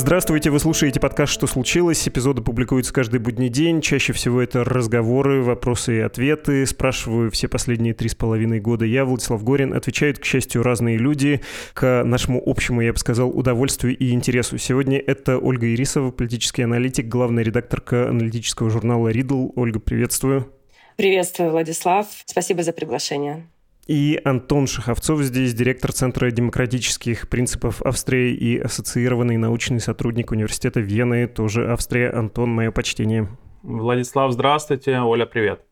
Здравствуйте, вы слушаете подкаст «Что случилось?». Эпизоды публикуются каждый будний день. Чаще всего это разговоры, вопросы и ответы. Спрашиваю все последние три с половиной года я, Владислав Горин. Отвечают, к счастью, разные люди к нашему общему, я бы сказал, удовольствию и интересу. Сегодня это Ольга Ирисова, политический аналитик, главная редакторка аналитического журнала «Ридл». Ольга, приветствую. Приветствую, Владислав. Спасибо за приглашение. И Антон Шаховцов здесь, директор Центра демократических принципов Австрии и ассоциированный научный сотрудник Университета Вены, тоже Австрия. Антон, мое почтение. Владислав, здравствуйте. Оля, привет.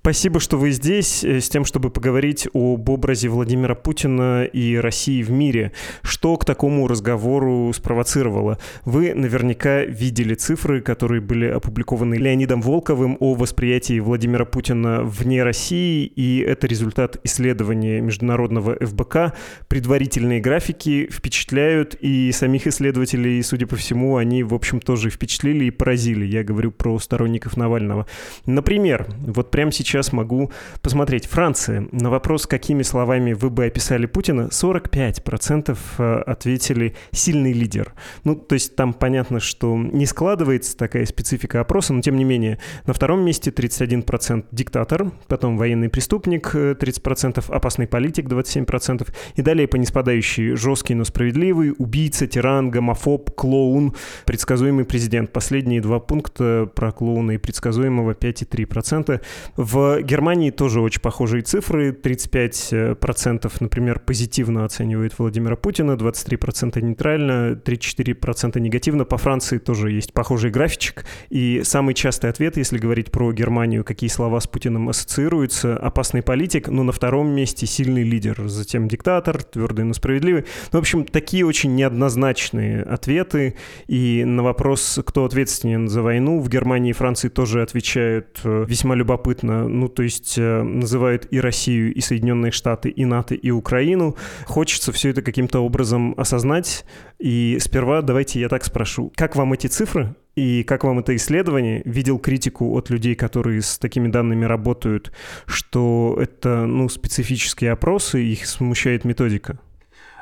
Спасибо, что вы здесь э, с тем, чтобы поговорить об образе Владимира Путина и России в мире. Что к такому разговору спровоцировало? Вы наверняка видели цифры, которые были опубликованы Леонидом Волковым о восприятии Владимира Путина вне России, и это результат исследования международного ФБК. Предварительные графики впечатляют, и самих исследователей, судя по всему, они, в общем, тоже впечатлили и поразили. Я говорю про сторонников Навального. Например, вот прямо сейчас сейчас могу посмотреть. Франция. На вопрос, какими словами вы бы описали Путина, 45% э, ответили «сильный лидер». Ну, то есть там понятно, что не складывается такая специфика опроса, но тем не менее. На втором месте 31% диктатор, потом военный преступник 30%, э, опасный политик 27%, и далее по неспадающей жесткий, но справедливый, убийца, тиран, гомофоб, клоун, предсказуемый президент. Последние два пункта про клоуна и предсказуемого 5,3%. В Германии тоже очень похожие цифры. 35%, например, позитивно оценивают Владимира Путина, 23% нейтрально, 34% негативно. По Франции тоже есть похожий графичек. И самый частый ответ, если говорить про Германию, какие слова с Путиным ассоциируются, опасный политик, но на втором месте сильный лидер, затем диктатор, твердый, но справедливый. Ну, в общем, такие очень неоднозначные ответы. И на вопрос, кто ответственен за войну, в Германии и Франции тоже отвечают э, весьма любопытно ну, то есть э, называют и Россию, и Соединенные Штаты, и НАТО, и Украину. Хочется все это каким-то образом осознать. И сперва давайте я так спрошу. Как вам эти цифры? И как вам это исследование? Видел критику от людей, которые с такими данными работают, что это ну, специфические опросы, их смущает методика?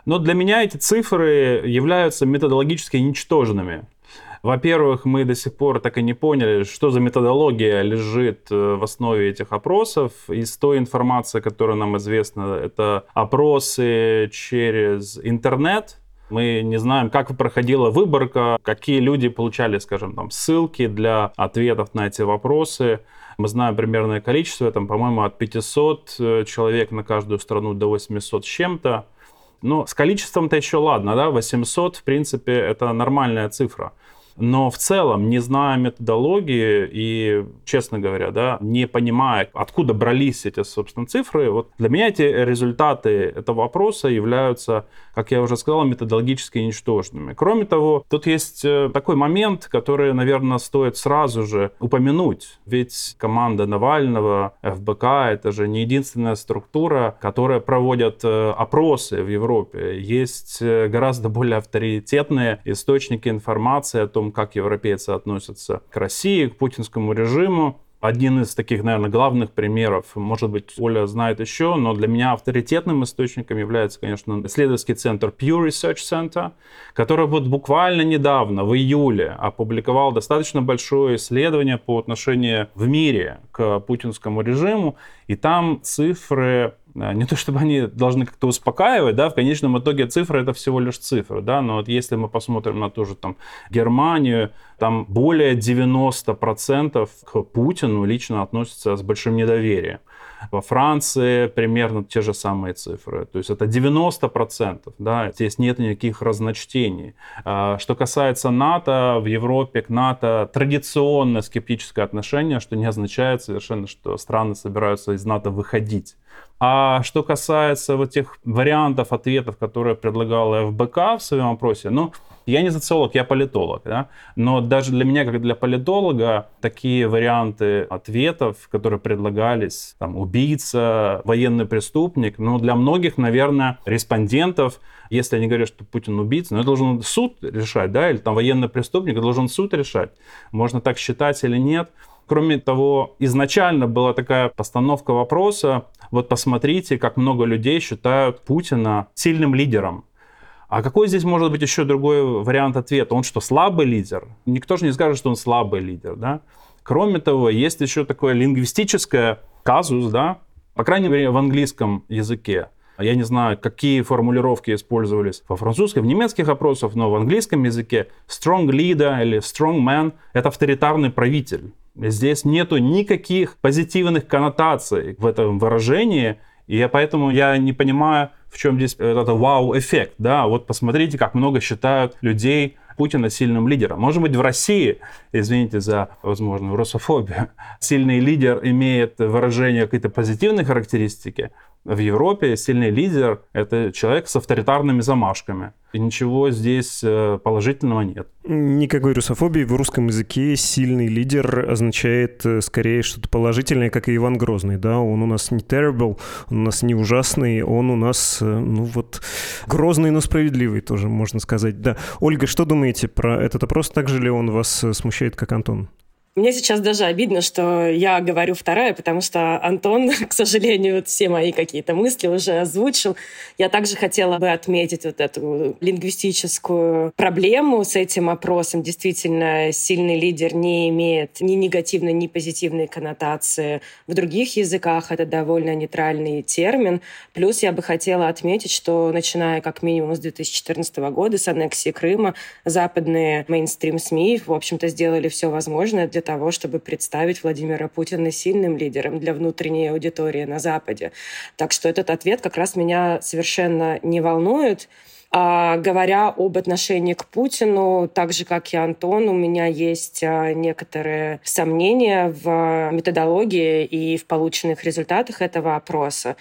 Но для меня эти цифры являются методологически ничтожными. Во-первых, мы до сих пор так и не поняли, что за методология лежит э, в основе этих опросов. Из той информации, которая нам известна, это опросы через интернет, мы не знаем, как проходила выборка, какие люди получали, скажем, там, ссылки для ответов на эти вопросы. Мы знаем примерное количество, там, по-моему, от 500 э, человек на каждую страну до 800 с чем-то. Но с количеством-то еще ладно, да, 800, в принципе, это нормальная цифра. Но в целом, не зная методологии и, честно говоря, да, не понимая, откуда брались эти, собственно, цифры, вот для меня эти результаты этого вопроса являются, как я уже сказал, методологически ничтожными. Кроме того, тут есть э, такой момент, который, наверное, стоит сразу же упомянуть. Ведь команда Навального, ФБК, это же не единственная структура, которая проводит э, опросы в Европе. Есть э, гораздо более авторитетные источники информации о том, том, как европейцы относятся к России, к путинскому режиму. Один из таких, наверное, главных примеров, может быть, Оля знает еще, но для меня авторитетным источником является, конечно, исследовательский центр Pew Research Center, который вот буквально недавно, в июле, опубликовал достаточно большое исследование по отношению в мире к путинскому режиму, и там цифры не то чтобы они должны как-то успокаивать, да, в конечном итоге цифры это всего лишь цифры, да, но вот если мы посмотрим на ту же там Германию, там более 90% к Путину лично относятся с большим недоверием. Во Франции примерно те же самые цифры. То есть это 90%. Да, здесь нет никаких разночтений. А, что касается НАТО, в Европе к НАТО традиционно скептическое отношение, что не означает совершенно, что страны собираются из НАТО выходить. А что касается вот тех вариантов ответов, которые предлагала ФБК в своем опросе, ну, я не социолог, я политолог, да? но даже для меня, как для политолога, такие варианты ответов, которые предлагались, там, убийца, военный преступник, ну, для многих, наверное, респондентов, если они говорят, что Путин убийца, ну, это должен суд решать, да, или там военный преступник, должен суд решать, можно так считать или нет. Кроме того, изначально была такая постановка вопроса, вот посмотрите, как много людей считают Путина сильным лидером. А какой здесь может быть еще другой вариант ответа? Он что, слабый лидер? Никто же не скажет, что он слабый лидер, да? Кроме того, есть еще такое лингвистическое казус, да, по крайней мере, в английском языке. Я не знаю, какие формулировки использовались во французском, в немецких опросах, но в английском языке strong leader или strong man — это авторитарный правитель. Здесь нету никаких позитивных коннотаций в этом выражении, и поэтому я не понимаю, в чем здесь этот вау-эффект. Да, вот посмотрите, как много считают людей Путина сильным лидером. Может быть, в России, извините за, возможно, русофобию, сильный лидер имеет выражение какой-то позитивной характеристики, в Европе сильный лидер — это человек с авторитарными замашками. И ничего здесь э, положительного нет. Никакой русофобии в русском языке сильный лидер означает э, скорее что-то положительное, как и Иван Грозный. Да? Он у нас не terrible, он у нас не ужасный, он у нас, э, ну вот, грозный, но справедливый тоже, можно сказать. Да. Ольга, что думаете про этот опрос? Так же ли он вас смущает, как Антон? Мне сейчас даже обидно, что я говорю вторая, потому что Антон, к сожалению, все мои какие-то мысли уже озвучил. Я также хотела бы отметить вот эту лингвистическую проблему с этим опросом. Действительно, сильный лидер не имеет ни негативной, ни позитивной коннотации. В других языках это довольно нейтральный термин. Плюс я бы хотела отметить, что начиная как минимум с 2014 года, с аннексии Крыма, западные мейнстрим-СМИ, в общем-то, сделали все возможное для того, чтобы представить Владимира Путина сильным лидером для внутренней аудитории на Западе. Так что этот ответ как раз меня совершенно не волнует. А, говоря об отношении к Путину, так же, как и Антон, у меня есть а, некоторые сомнения в методологии и в полученных результатах этого опроса.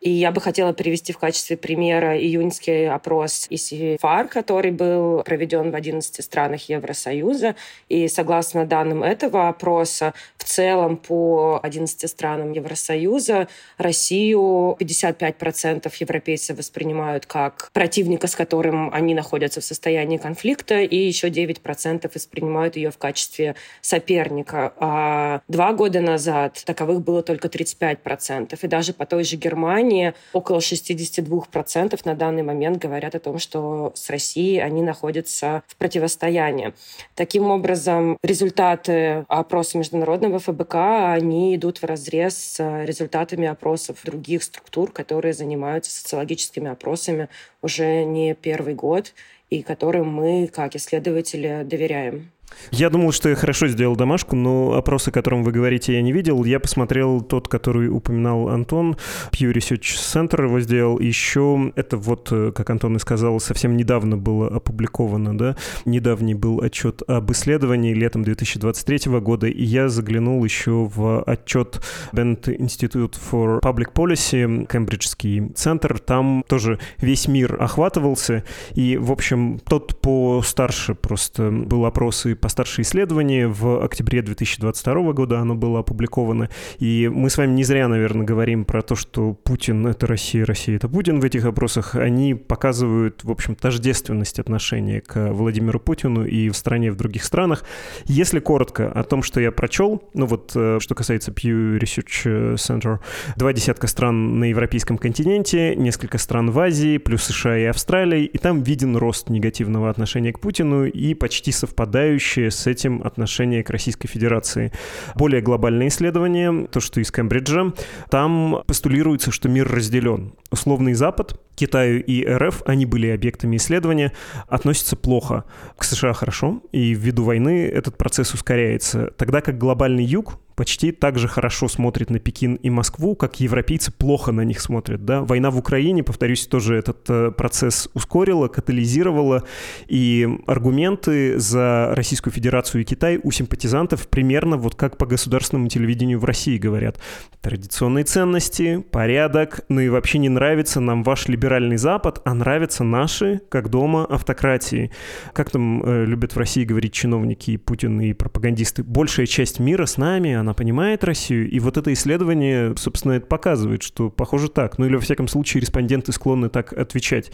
И я бы хотела привести в качестве примера июньский опрос ИСИФАР, который был проведен в 11 странах Евросоюза. И согласно данным этого опроса, в целом по 11 странам Евросоюза Россию 55% европейцев воспринимают как противника, с которым они находятся в состоянии конфликта, и еще 9% воспринимают ее в качестве соперника. А два года назад таковых было только 35%. И даже по той же Германии Германии около 62% на данный момент говорят о том, что с Россией они находятся в противостоянии. Таким образом, результаты опроса международного ФБК, они идут в разрез с результатами опросов других структур, которые занимаются социологическими опросами уже не первый год и которым мы, как исследователи, доверяем. Я думал, что я хорошо сделал домашку, но опрос, о котором вы говорите, я не видел. Я посмотрел тот, который упоминал Антон. Pew Research Center его сделал. Еще это вот, э, как Антон и сказал, совсем недавно было опубликовано, да? Недавний был отчет об исследовании летом 2023 года, и я заглянул еще в отчет Bennett Institute for Public Policy, Кембриджский центр. Там тоже весь мир охватывался, и, в общем, тот по старше просто был опрос и постарше исследование в октябре 2022 года оно было опубликовано. И мы с вами не зря, наверное, говорим про то, что Путин — это Россия, Россия — это Путин в этих опросах. Они показывают, в общем, тождественность отношения к Владимиру Путину и в стране, и в других странах. Если коротко о том, что я прочел, ну вот, э, что касается Pew Research Center, два десятка стран на европейском континенте, несколько стран в Азии, плюс США и Австралия, и там виден рост негативного отношения к Путину и почти совпадающий сопутствующее с этим отношение к Российской Федерации. Более глобальное исследование, то, что из Кембриджа, там постулируется, что мир разделен. Условный Запад, Китаю и РФ, они были объектами исследования, относятся плохо. К США хорошо, и ввиду войны этот процесс ускоряется. Тогда как глобальный юг, почти так же хорошо смотрит на Пекин и Москву, как европейцы плохо на них смотрят. Да? Война в Украине, повторюсь, тоже этот э, процесс ускорила, катализировала, и аргументы за Российскую Федерацию и Китай у симпатизантов примерно вот как по государственному телевидению в России говорят. Традиционные ценности, порядок, ну и вообще не нравится нам ваш либеральный Запад, а нравятся наши, как дома, автократии. Как там э, любят в России говорить чиновники, Путин и пропагандисты, большая часть мира с нами, она она понимает Россию, и вот это исследование, собственно, это показывает, что похоже так. Ну или, во всяком случае, респонденты склонны так отвечать.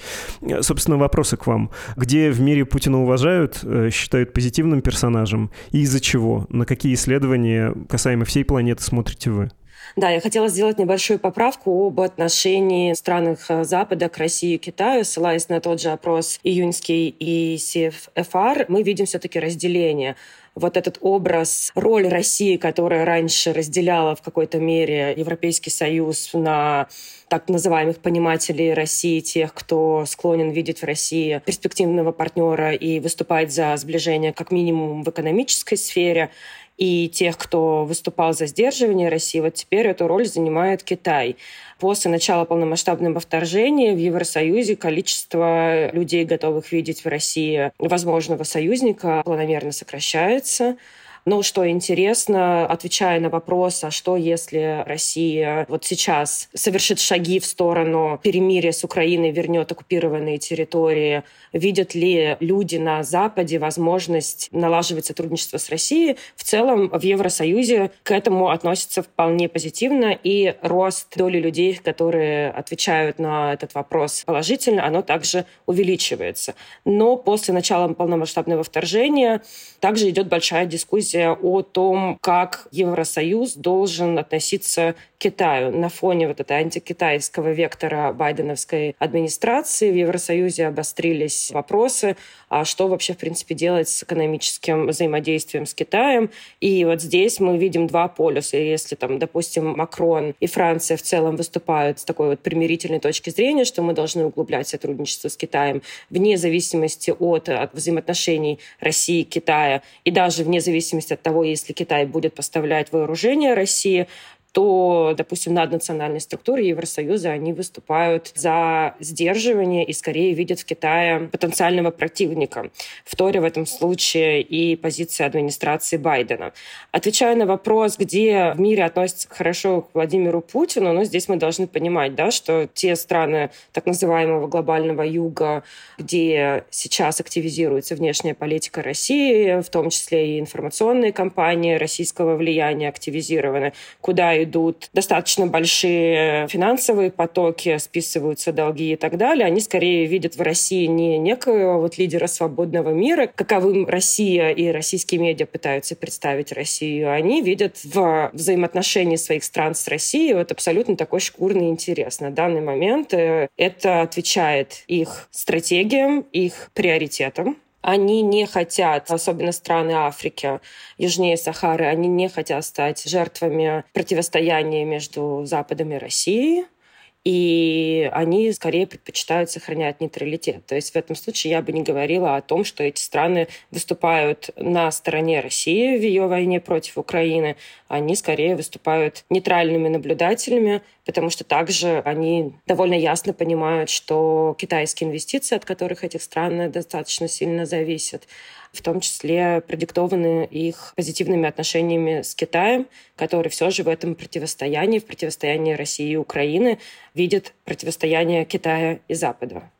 Собственно, вопросы к вам. Где в мире Путина уважают, э, считают позитивным персонажем, и из-за чего? На какие исследования касаемо всей планеты смотрите вы? Да, я хотела сделать небольшую поправку об отношении стран Запада к России и Китаю, ссылаясь на тот же опрос июньский и CFR, мы видим все-таки разделение вот этот образ, роль России, которая раньше разделяла в какой-то мере Европейский Союз на так называемых понимателей России, тех, кто склонен видеть в России перспективного партнера и выступать за сближение как минимум в экономической сфере, и тех, кто выступал за сдерживание России, вот теперь эту роль занимает Китай. После начала полномасштабного вторжения в Евросоюзе количество людей, готовых видеть в России возможного союзника, планомерно сокращается. Но что интересно, отвечая на вопрос, а что если Россия вот сейчас совершит шаги в сторону перемирия с Украиной, вернет оккупированные территории, видят ли люди на Западе возможность налаживать сотрудничество с Россией? В целом в Евросоюзе к этому относятся вполне позитивно, и рост доли людей, которые отвечают на этот вопрос положительно, оно также увеличивается. Но после начала полномасштабного вторжения также идет большая дискуссия о том, как Евросоюз должен относиться Китаю на фоне вот этой антикитайского вектора байденовской администрации. В Евросоюзе обострились вопросы, а что вообще, в принципе, делать с экономическим взаимодействием с Китаем. И вот здесь мы видим два полюса. Если там, допустим, Макрон и Франция в целом выступают с такой вот примирительной точки зрения, что мы должны углублять сотрудничество с Китаем вне зависимости от, от взаимоотношений России и Китая, и даже вне зависимости от того, если Китай будет поставлять вооружение России, то, допустим, наднациональные структуры Евросоюза, они выступают за сдерживание и скорее видят в Китае потенциального противника. Вторя в этом случае и позиция администрации Байдена. Отвечая на вопрос, где в мире относятся хорошо к Владимиру Путину, ну, здесь мы должны понимать, да, что те страны так называемого глобального юга, где сейчас активизируется внешняя политика России, в том числе и информационные кампании российского влияния активизированы, куда идут достаточно большие финансовые потоки, списываются долги и так далее, они скорее видят в России не некого вот лидера свободного мира, каковым Россия и российские медиа пытаются представить Россию, они видят в взаимоотношении своих стран с Россией вот абсолютно такой шкурный интерес. На данный момент э, это отвечает их стратегиям, их приоритетам, они не хотят, особенно страны Африки, южнее Сахары, они не хотят стать жертвами противостояния между Западом и Россией и они скорее предпочитают сохранять нейтралитет. То есть в этом случае я бы не говорила о том, что эти страны выступают на стороне России в ее войне против Украины. Они скорее выступают нейтральными наблюдателями, потому что также они довольно ясно понимают, что китайские инвестиции, от которых этих стран достаточно сильно зависят, в том числе продиктованы их позитивными отношениями с Китаем, который все же в этом противостоянии, в противостоянии России и Украины, видит противостояние Китая и Запада.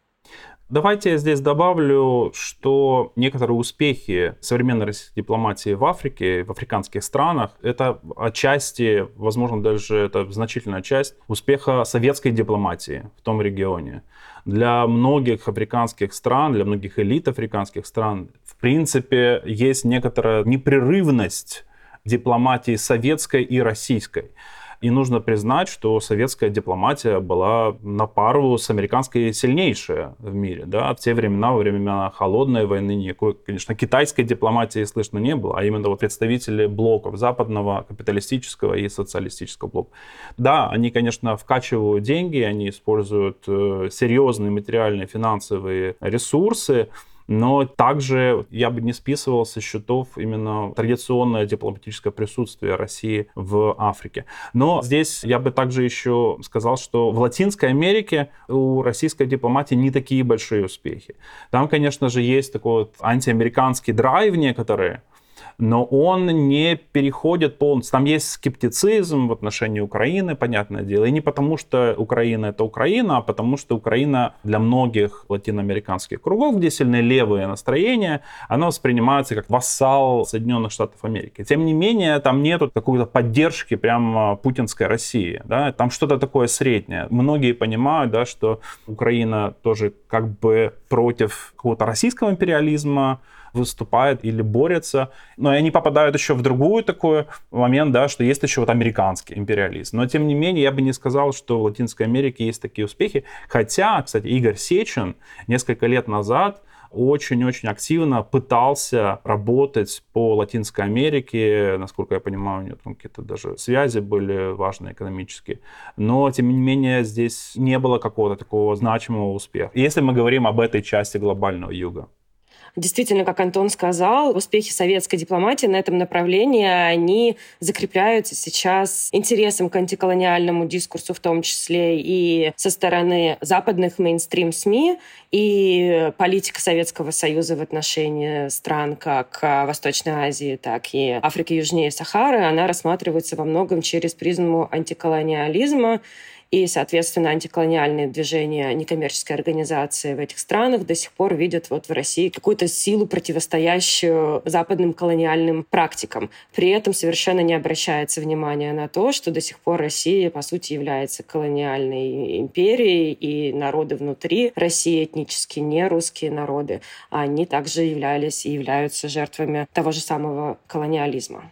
Давайте я здесь добавлю, что некоторые успехи современной российской дипломатии в Африке, в африканских странах, это отчасти, возможно, даже это значительная часть успеха советской дипломатии в том регионе. Для многих африканских стран, для многих элит африканских стран, в принципе, есть некоторая непрерывность дипломатии советской и российской. И нужно признать, что советская дипломатия была на пару с американской сильнейшая в мире. Да? В те времена, во времена холодной войны, никакой, конечно, китайской дипломатии слышно не было, а именно вот представители блоков западного, капиталистического и социалистического блока. Да, они, конечно, вкачивают деньги, они используют э, серьезные материальные финансовые ресурсы, но также я бы не списывал со счетов именно традиционное дипломатическое присутствие России в Африке. Но здесь я бы также еще сказал, что в Латинской Америке у российской дипломатии не такие большие успехи. Там, конечно же, есть такой вот антиамериканский драйв некоторые, но он не переходит полностью. Там есть скептицизм в отношении Украины, понятное дело, и не потому, что Украина это Украина, а потому, что Украина для многих латиноамериканских кругов, где сильные левые настроения, она воспринимается как вассал Соединенных Штатов Америки. Тем не менее, там нету какой-то поддержки прямо путинской России, да, там что-то такое среднее. Многие понимают, да, что Украина тоже как бы против какого-то российского империализма, выступает или борется. Но они попадают еще в другую такой момент, да, что есть еще вот американский империализм. Но, тем не менее, я бы не сказал, что в Латинской Америке есть такие успехи. Хотя, кстати, Игорь Сечин несколько лет назад очень-очень активно пытался работать по Латинской Америке. Насколько я понимаю, у него там какие-то даже связи были важные экономические. Но, тем не менее, здесь не было какого-то такого значимого успеха. Если мы говорим об этой части глобального юга. Действительно, как Антон сказал, успехи советской дипломатии на этом направлении, они закрепляются сейчас интересом к антиколониальному дискурсу, в том числе и со стороны западных мейнстрим-СМИ, и политика Советского Союза в отношении стран как Восточной Азии, так и Африки южнее Сахары, она рассматривается во многом через призму антиколониализма и, соответственно, антиколониальные движения, некоммерческие организации в этих странах до сих пор видят вот в России какую-то силу, противостоящую западным колониальным практикам. При этом совершенно не обращается внимания на то, что до сих пор Россия, по сути, является колониальной империей, и народы внутри России, этнически не русские народы, они также являлись и являются жертвами того же самого колониализма.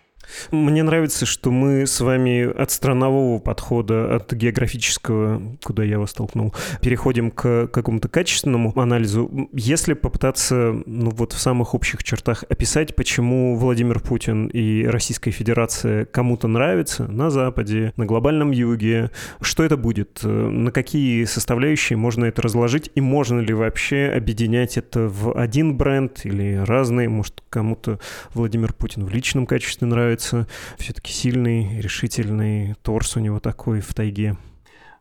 Мне нравится, что мы с вами от странового подхода, от географического, куда я вас толкнул, переходим к какому-то качественному анализу. Если попытаться, ну вот в самых общих чертах описать, почему Владимир Путин и Российская Федерация кому-то нравятся на Западе, на глобальном юге, что это будет, на какие составляющие можно это разложить, и можно ли вообще объединять это в один бренд или разные, может, кому-то Владимир Путин в личном качестве нравится, нравится. Все-таки сильный, решительный торс у него такой в тайге.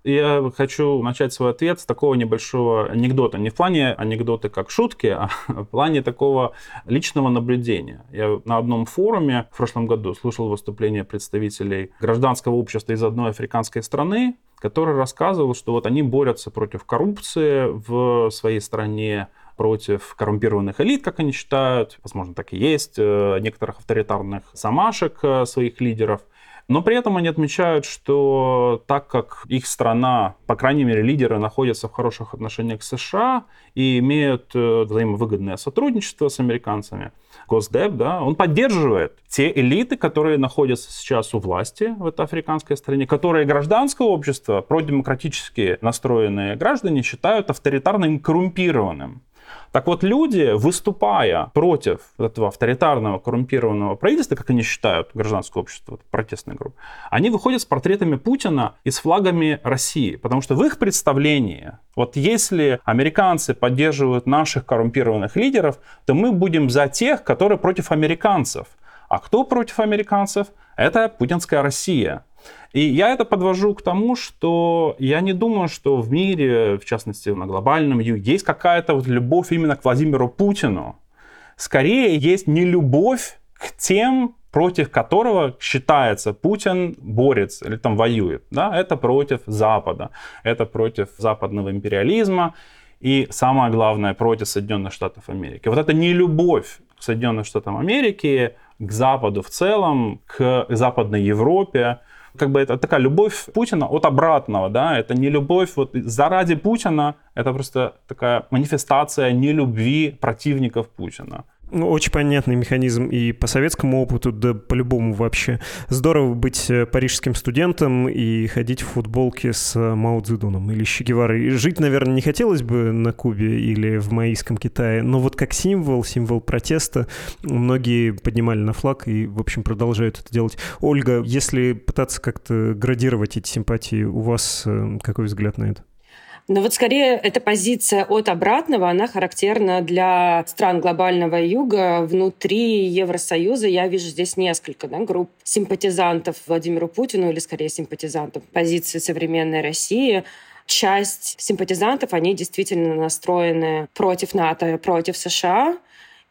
Я хочу начать свой ответ с такого небольшого анекдота. Не в плане анекдоты как шутки, а в плане такого личного наблюдения. Я на одном форуме в прошлом году слушал выступление представителей гражданского общества из одной африканской страны, который рассказывал, что вот они борются против коррупции в своей стране, против коррумпированных элит, как они считают, возможно, так и есть, э, некоторых авторитарных замашек э, своих лидеров. Но при этом они отмечают, что так как их страна, по крайней мере, лидеры находятся в хороших отношениях с США и имеют э, взаимовыгодное сотрудничество с американцами, Госдеп, да, он поддерживает те элиты, которые находятся сейчас у власти в этой африканской стране, которые гражданское общество, продемократически настроенные граждане считают авторитарным коррумпированным. Так вот, люди, выступая против этого авторитарного, коррумпированного правительства, как они считают, гражданское общество, протестная группа, они выходят с портретами Путина и с флагами России. Потому что в их представлении, вот если американцы поддерживают наших коррумпированных лидеров, то мы будем за тех, которые против американцев. А кто против американцев? Это путинская Россия. И я это подвожу к тому, что я не думаю, что в мире, в частности на глобальном юге, есть какая-то вот любовь именно к Владимиру Путину. Скорее есть не любовь к тем, против которого считается Путин борется или там воюет. Да? Это против Запада, это против западного империализма и самое главное против Соединенных Штатов Америки. Вот это не любовь к Соединенным Штатам Америки, к Западу в целом, к Западной Европе, как бы это такая любовь Путина от обратного, да, это не любовь вот заради Путина, это просто такая манифестация нелюбви противников Путина. Ну, очень понятный механизм и по советскому опыту, да по-любому вообще. Здорово быть э, парижским студентом и ходить в футболке с э, Мао Цзэдуном или Че Геварой. Жить, наверное, не хотелось бы на Кубе или в маоистском Китае, но вот как символ, символ протеста, многие поднимали на флаг и, в общем, продолжают это делать. Ольга, если пытаться как-то градировать эти симпатии, у вас э, какой взгляд на это? Но вот скорее эта позиция от обратного, она характерна для стран глобального юга. Внутри Евросоюза я вижу здесь несколько да, групп симпатизантов Владимиру Путину или скорее симпатизантов позиции современной России часть симпатизантов, они действительно настроены против НАТО, против США.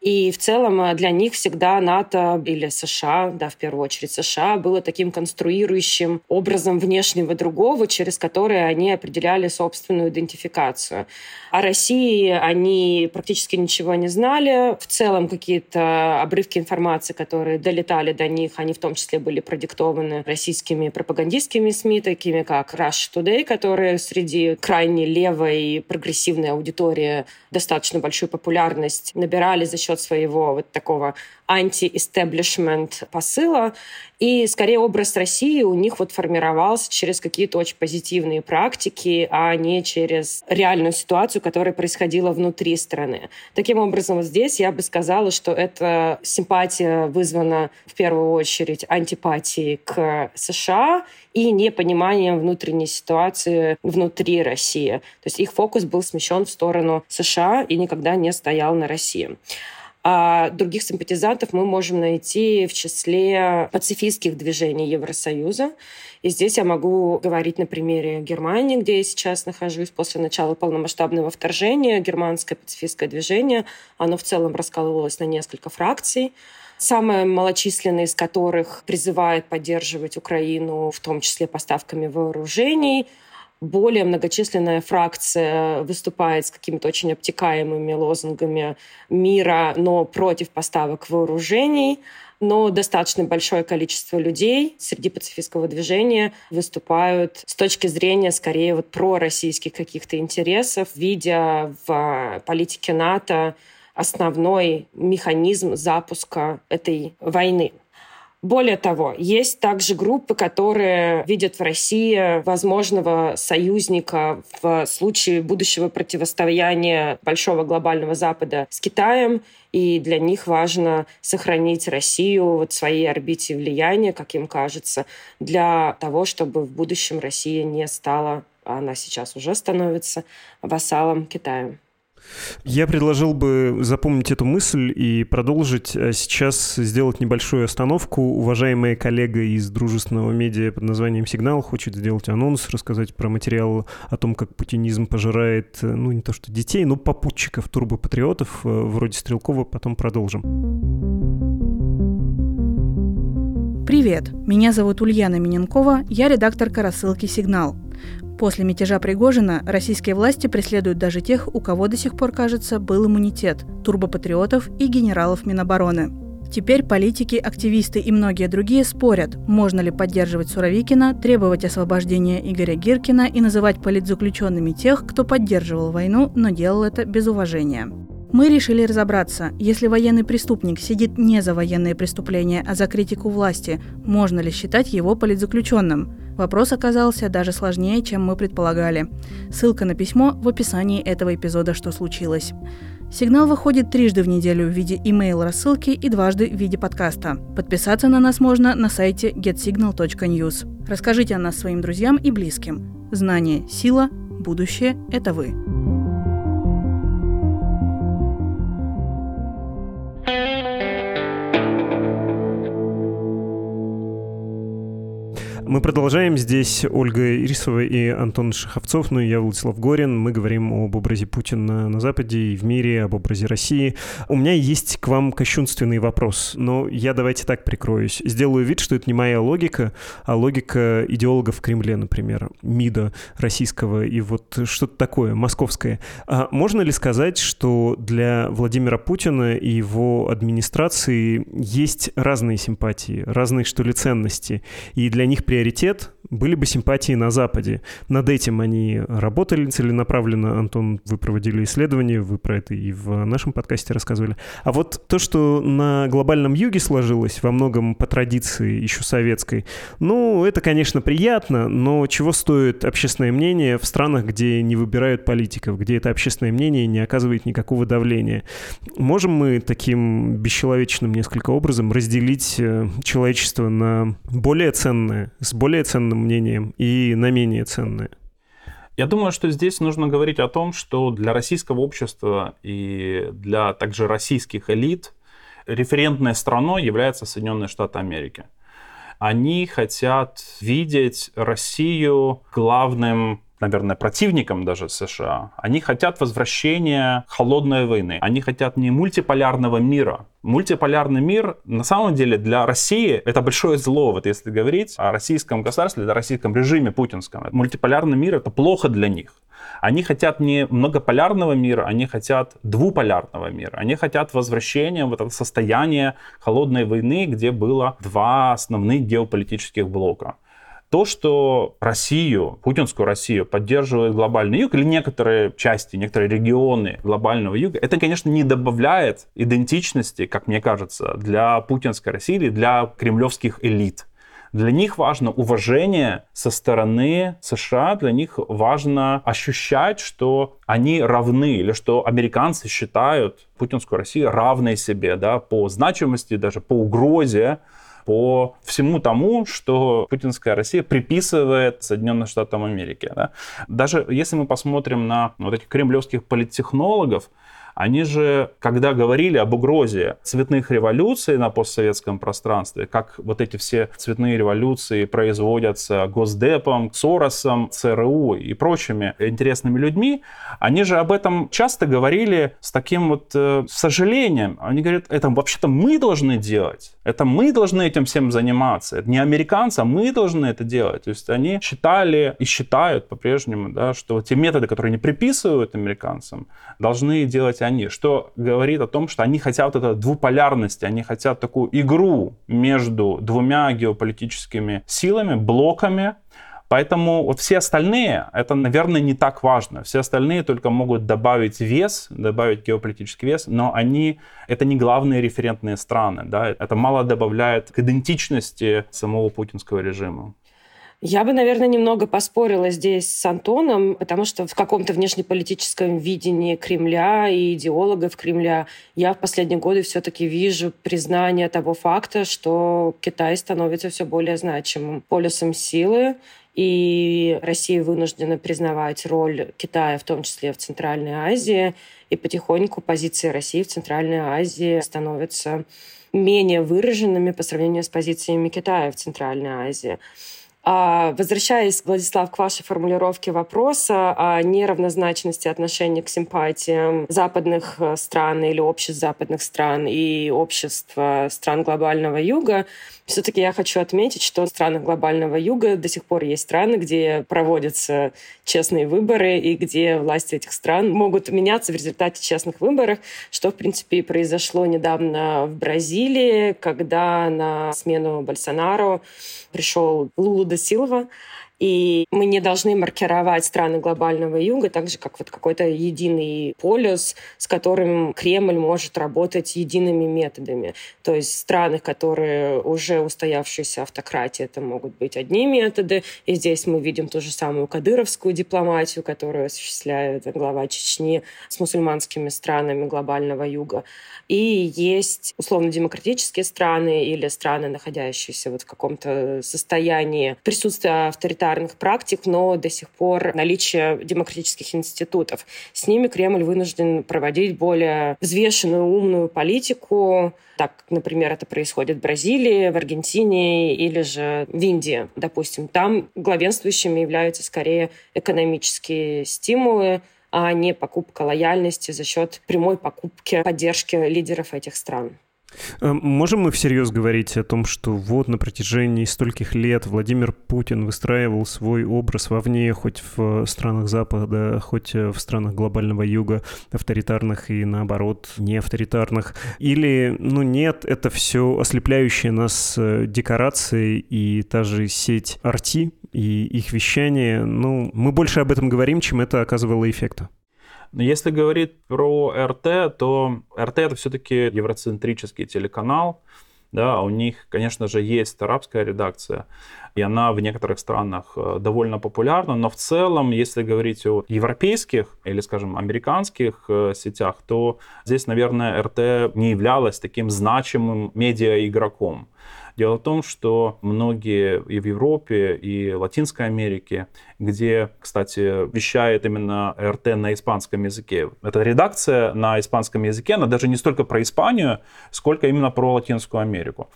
И в целом э, для них всегда НАТО или США, да, в первую очередь США, было таким конструирующим образом внешнего другого, через который они определяли собственную идентификацию. О России они практически ничего не знали. В целом какие-то обрывки информации, которые долетали до них, они в том числе были продиктованы российскими пропагандистскими СМИ, такими как Rush Today, которые среди крайне левой прогрессивной аудитории достаточно большую популярность набирали за счет счет своего вот такого анти-эстеблишмент посыла. И скорее образ России у них вот формировался через какие-то очень позитивные практики, а не через реальную ситуацию, которая происходила внутри страны. Таким образом, вот здесь я бы сказала, что эта симпатия вызвана в первую очередь антипатией к США и непониманием внутренней ситуации внутри России. То есть их фокус был смещен в сторону США и никогда не стоял на России. А других симпатизантов мы можем найти в числе пацифистских движений Евросоюза. И здесь я могу говорить на примере Германии, где я сейчас нахожусь после начала полномасштабного вторжения. Германское пацифистское движение, оно в целом раскалывалось на несколько фракций самая малочисленная из которых призывает поддерживать Украину, в том числе поставками вооружений – более многочисленная фракция выступает с какими-то очень обтекаемыми лозунгами мира, но против поставок вооружений но достаточно большое количество людей среди пацифистского движения выступают с точки зрения скорее вот пророссийских каких-то интересов, видя в политике НАТО основной механизм запуска этой войны. Более того, есть также группы, которые видят в России возможного союзника в случае будущего противостояния большого глобального Запада с Китаем, и для них важно сохранить Россию вот в своей орбите влияния, как им кажется, для того, чтобы в будущем Россия не стала, а она сейчас уже становится, вассалом Китая. Я предложил бы запомнить эту мысль и продолжить, а сейчас сделать небольшую остановку. Уважаемая коллега из дружественного медиа под названием «Сигнал» хочет сделать анонс, рассказать про материал о том, как путинизм пожирает, ну, не то что детей, но попутчиков, турбопатриотов, э, вроде Стрелкова, потом продолжим. Привет, меня зовут Ульяна Миненкова, я редакторка рассылки «Сигнал». После мятежа Пригожина российские власти преследуют даже тех, у кого до сих пор, кажется, был иммунитет – турбопатриотов и генералов Минобороны. Теперь политики, активисты и многие другие спорят, можно ли поддерживать Суровикина, требовать освобождения Игоря Гиркина и называть политзаключенными тех, кто поддерживал войну, но делал это без уважения. Мы решили разобраться, если военный преступник сидит не за военные преступления, а за критику власти, можно ли считать его политзаключенным? Вопрос оказался даже сложнее, чем мы предполагали. Ссылка на письмо в описании этого эпизода «Что случилось?». Сигнал выходит трижды в неделю в виде имейл-рассылки и дважды в виде подкаста. Подписаться на нас можно на сайте getsignal.news. Расскажите о нас своим друзьям и близким. Знание – сила, будущее – это вы. Мы продолжаем. Здесь Ольга Ирисова и Антон Шаховцов, ну и я Владислав Горин. Мы говорим об образе Путина на Западе и в мире, об образе России. У меня есть к вам кощунственный вопрос, но я давайте так прикроюсь. Сделаю вид, что это не моя логика, а логика идеологов в Кремле, например, МИДа российского и вот что-то такое, московское. А можно ли сказать, что для Владимира Путина и его администрации есть разные симпатии, разные, что ли, ценности, и для них приоритет приоритет были бы симпатии на Западе. Над этим они работали целенаправленно. Антон, вы проводили исследования, вы про это и в нашем подкасте рассказывали. А вот то, что на глобальном юге сложилось, во многом по традиции еще советской, ну, это, конечно, приятно, но чего стоит общественное мнение в странах, где не выбирают политиков, где это общественное мнение не оказывает никакого давления? Можем мы таким бесчеловечным несколько образом разделить э, человечество на более ценное, с более ценным мнением и на менее ценное? Я думаю, что здесь нужно говорить о том, что для российского общества и для также российских элит референтной страной является Соединенные Штаты Америки. Они хотят видеть Россию главным наверное, противникам даже США, они хотят возвращения холодной войны. Они хотят не мультиполярного мира. Мультиполярный мир, на самом деле, для России это большое зло. Вот если говорить о российском государстве, о российском режиме путинском. Мультиполярный мир это плохо для них. Они хотят не многополярного мира, они хотят двуполярного мира. Они хотят возвращения в это состояние холодной войны, где было два основных геополитических блока. То, что Россию, путинскую Россию, поддерживает глобальный юг или некоторые части, некоторые регионы глобального юга, это, конечно, не добавляет идентичности, как мне кажется, для путинской России или для кремлевских элит. Для них важно уважение со стороны США, для них важно ощущать, что они равны, или что американцы считают путинскую Россию равной себе да, по значимости, даже по угрозе, по всему тому, что путинская Россия приписывает Соединенным Штатам Америки. Да? Даже если мы посмотрим на вот этих кремлевских политтехнологов, они же, когда говорили об угрозе цветных революций на постсоветском пространстве, как вот эти все цветные революции производятся Госдепом, Соросом, ЦРУ и прочими интересными людьми, они же об этом часто говорили с таким вот э, сожалением. Они говорят, это вообще-то мы должны делать, это мы должны этим всем заниматься, это не американцы, а мы должны это делать. То есть они считали и считают по-прежнему, да, что те методы, которые они приписывают американцам, должны делать они, что говорит о том, что они хотят вот эту двуполярность, они хотят такую игру между двумя геополитическими силами, блоками, Поэтому вот все остальные, это, наверное, не так важно. Все остальные только могут добавить вес, добавить геополитический вес, но они, это не главные референтные страны. Да? Это мало добавляет к идентичности самого путинского режима. Я бы, наверное, немного поспорила здесь с Антоном, потому что в каком-то внешнеполитическом видении Кремля и идеологов Кремля я в последние годы все-таки вижу признание того факта, что Китай становится все более значимым полюсом силы, и Россия вынуждена признавать роль Китая, в том числе в Центральной Азии, и потихоньку позиции России в Центральной Азии становятся менее выраженными по сравнению с позициями Китая в Центральной Азии. А, возвращаясь, Владислав, к вашей формулировке вопроса о неравнозначности отношений к симпатиям западных э, стран или обществ западных стран и общества стран глобального юга, все-таки я хочу отметить, что в странах глобального юга до сих пор есть страны, где проводятся честные выборы и где власти этих стран могут меняться в результате честных выборов, что, в принципе, и произошло недавно в Бразилии, когда на смену Больсонару пришел Лулу да Силва, и мы не должны маркировать страны глобального юга так же, как вот какой-то единый полюс, с которым Кремль может работать едиными методами. То есть страны, которые уже устоявшиеся автократии, это могут быть одни методы. И здесь мы видим ту же самую кадыровскую дипломатию, которую осуществляет глава Чечни с мусульманскими странами глобального юга. И есть условно-демократические страны или страны, находящиеся вот в каком-то состоянии присутствия авторитарных практик, но до сих пор наличие демократических институтов. С ними Кремль вынужден проводить более взвешенную, умную политику, так, например, это происходит в Бразилии, в Аргентине или же в Индии, допустим. Там главенствующими являются скорее экономические стимулы, а не покупка лояльности за счет прямой покупки поддержки лидеров этих стран. Э, можем мы всерьез говорить о том, что вот на протяжении стольких лет Владимир Путин выстраивал свой образ вовне, хоть в странах Запада, хоть в странах глобального юга, авторитарных и наоборот не авторитарных? Или, ну нет, это все ослепляющие нас э, декорации и та же сеть арти, и их вещание, ну, мы больше об этом говорим, чем это оказывало эффекта. Если говорить про РТ, то РТ это все-таки евроцентрический телеканал, да, у них, конечно же, есть арабская редакция, и она в некоторых странах э, довольно популярна, но в целом, если говорить о европейских или, скажем, американских э, сетях, то здесь, наверное, РТ не являлась таким значимым медиа-игроком. Дело в том, что многие и в Европе, и в Латинской Америке, где, кстати, вещает именно РТ на испанском языке. Эта редакция на испанском языке, она даже не столько про Испанию, сколько именно про Латинскую Америку.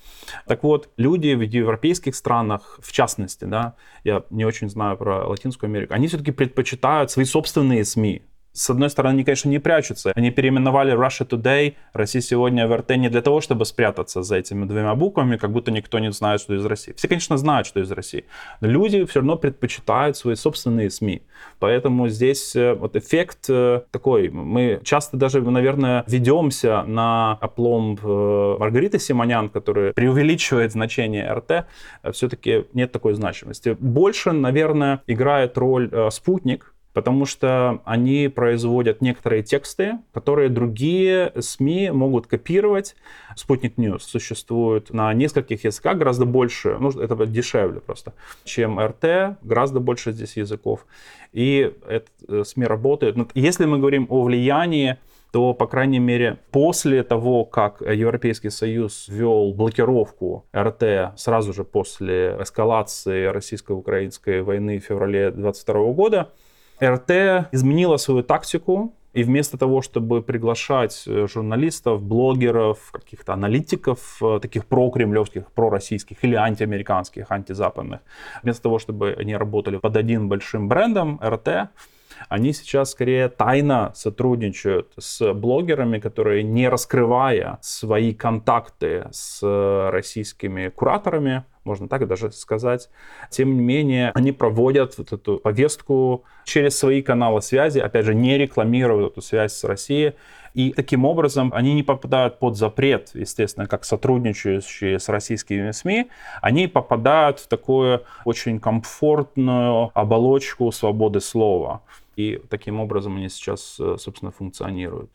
Так вот, люди в европейских странах, в частности, да, я не очень знаю про Латинскую Америку, они все-таки предпочитают свои собственные СМИ, С одной стороны, они, конечно, не прячутся. Они переименовали Russia Today, Россия сегодня в РТ не для того, чтобы спрятаться за этими двумя буквами, как будто никто не знает, что из России. Все, конечно, знают, что из России. Но люди все равно предпочитают свои собственные СМИ. Поэтому здесь э, вот эффект э, такой. Мы часто даже, наверное, ведемся на опломб э, Маргариты Симонян, которая преувеличивает значение РТ. Все-таки нет такой значимости. Больше, наверное, играет роль спутник, потому что они производят некоторые тексты, которые другие СМИ могут копировать. Спутник News существует на нескольких языках, гораздо больше, ну, это дешевле просто, чем РТ, гораздо больше здесь языков. И это, э, СМИ работают. Но если мы говорим о влиянии, то, по крайней мере, после того, как Европейский Союз ввел блокировку РТ сразу же после эскалации российско-украинской войны в феврале 2022 года, РТ изменила свою тактику, и вместо того, чтобы приглашать э, журналистов, блогеров, каких-то аналитиков, э, таких прокремлевских, пророссийских или антиамериканских, антизападных, вместо того, чтобы они работали под одним большим брендом РТ, они сейчас скорее тайно сотрудничают с блогерами, которые, не раскрывая свои контакты с российскими кураторами, можно так даже сказать. Тем не менее, они проводят вот эту повестку через свои каналы связи, опять же, не рекламируют эту связь с Россией. И таким образом они не попадают под запрет, естественно, как сотрудничающие с российскими СМИ, они попадают в такую очень комфортную оболочку свободы слова. И таким образом они сейчас, э, собственно, функционируют.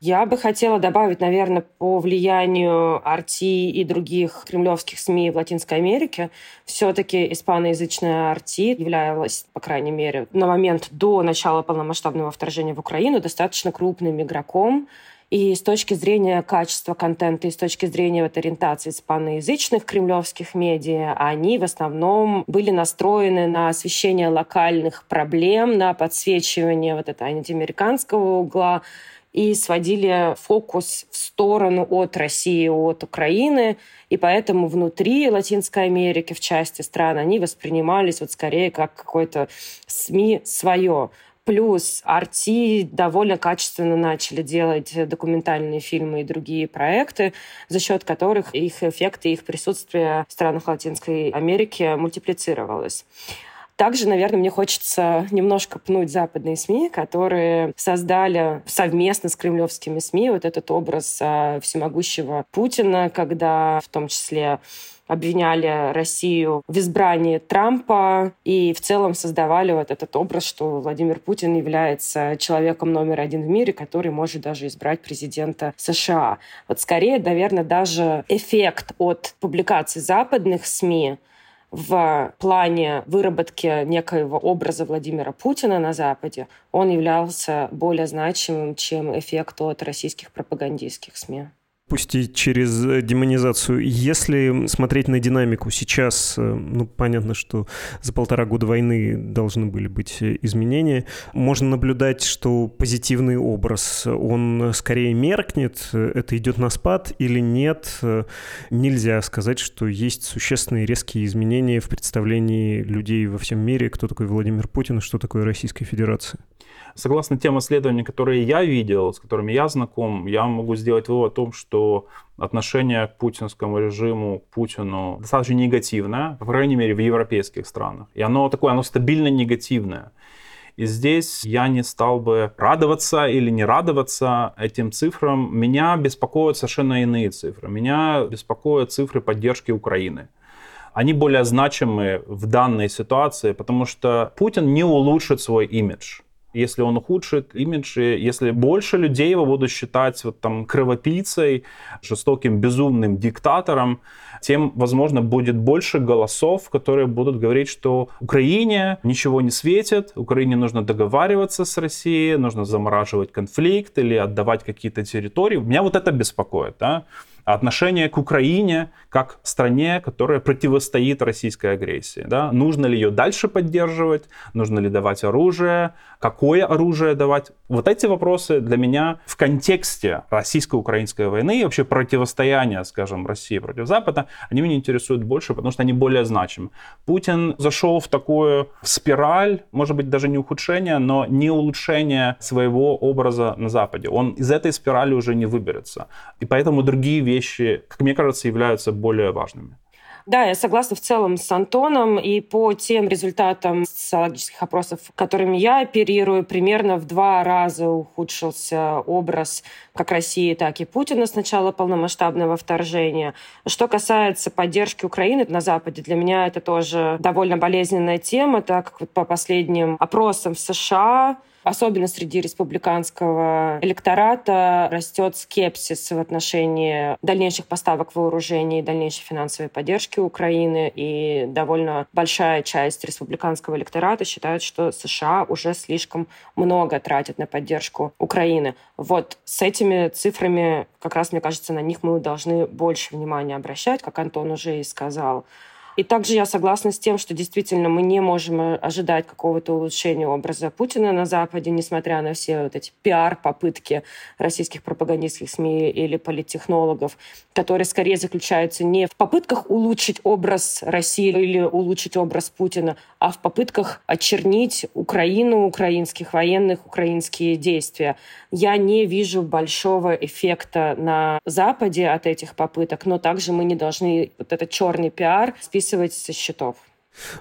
Я бы хотела добавить, наверное, по влиянию Арти и других кремлевских СМИ в Латинской Америке. Все-таки испаноязычная Арти являлась, по крайней мере, на момент до начала полномасштабного вторжения в Украину достаточно крупным игроком. И с точки зрения качества контента, и с точки зрения вот, ориентации испаноязычных кремлевских медиа, они в основном были настроены на освещение локальных проблем, на подсвечивание вот этого антиамериканского угла, и сводили фокус в сторону от России, от Украины. И поэтому внутри Латинской Америки, в части стран, они воспринимались вот скорее как какое-то СМИ свое. Плюс Арти довольно качественно начали делать документальные фильмы и другие проекты, за счет которых их эффекты, их присутствие в странах Латинской Америки мультиплицировалось. Также, наверное, мне хочется немножко пнуть западные СМИ, которые создали совместно с кремлевскими СМИ вот этот образ а, всемогущего Путина, когда в том числе обвиняли Россию в избрании Трампа и в целом создавали вот этот образ, что Владимир Путин является человеком номер один в мире, который может даже избрать президента США. Вот скорее, наверное, даже эффект от публикаций западных СМИ в плане выработки некоего образа Владимира Путина на Западе, он являлся более значимым, чем эффект от российских пропагандистских СМИ пусть и через э, демонизацию. Если смотреть на динамику сейчас, э, ну, понятно, что за полтора года войны должны были быть э, изменения, можно наблюдать, что позитивный образ, он скорее меркнет, это идет на спад или нет. Нельзя сказать, что есть существенные резкие изменения в представлении людей во всем мире, кто такой Владимир Путин и что такое Российская Федерация. Согласно тем исследованиям, которые я видел, с которыми я знаком, я могу сделать вывод о том, что отношение к путинскому режиму, к Путину достаточно негативное, по крайней мере, в европейских странах. И оно такое, оно стабильно негативное. И здесь я не стал бы радоваться или не радоваться этим цифрам. Меня беспокоят совершенно иные цифры. Меня беспокоят цифры поддержки Украины они более значимы в данной ситуации, потому что Путин не улучшит свой имидж если он ухудшит имидж, если больше людей его будут считать вот там кровопийцей, жестоким, безумным диктатором, тем, возможно, будет больше голосов, которые будут говорить, что Украине ничего не светит, Украине нужно договариваться с Россией, нужно замораживать конфликт или отдавать какие-то территории. Меня вот это беспокоит. Да? Отношение к Украине как стране, которая противостоит российской агрессии. Да? Нужно ли ее дальше поддерживать? Нужно ли давать оружие? Какое оружие давать? Вот эти вопросы для меня в контексте российско-украинской войны и вообще противостояния, скажем, России против Запада, они меня интересуют больше, потому что они более значимы. Путин зашел в такую спираль, может быть, даже не ухудшение, но не улучшение своего образа на Западе. Он из этой спирали уже не выберется. И поэтому другие вещи, как мне кажется, являются более важными. Да, я согласна в целом с Антоном. И по тем результатам социологических опросов, которыми я оперирую, примерно в два раза ухудшился образ как России, так и Путина с начала полномасштабного вторжения. Что касается поддержки Украины на Западе, для меня это тоже довольно болезненная тема, так как по последним опросам в США особенно среди республиканского электората, растет скепсис в отношении дальнейших поставок вооружений, дальнейшей финансовой поддержки Украины. И довольно большая часть республиканского электората считает, что США уже слишком много тратят на поддержку Украины. Вот с этими цифрами, как раз, мне кажется, на них мы должны больше внимания обращать, как Антон уже и сказал. И также я согласна с тем, что действительно мы не можем э, ожидать какого-то улучшения образа Путина на Западе, несмотря на все вот эти пиар-попытки российских пропагандистских СМИ или политтехнологов, которые скорее заключаются не в попытках улучшить образ России или улучшить образ Путина, а в попытках очернить Украину, украинских военных, украинские действия. Я не вижу большого эффекта на Западе от этих попыток, но также мы не должны вот этот черный пиар списывать со счетов.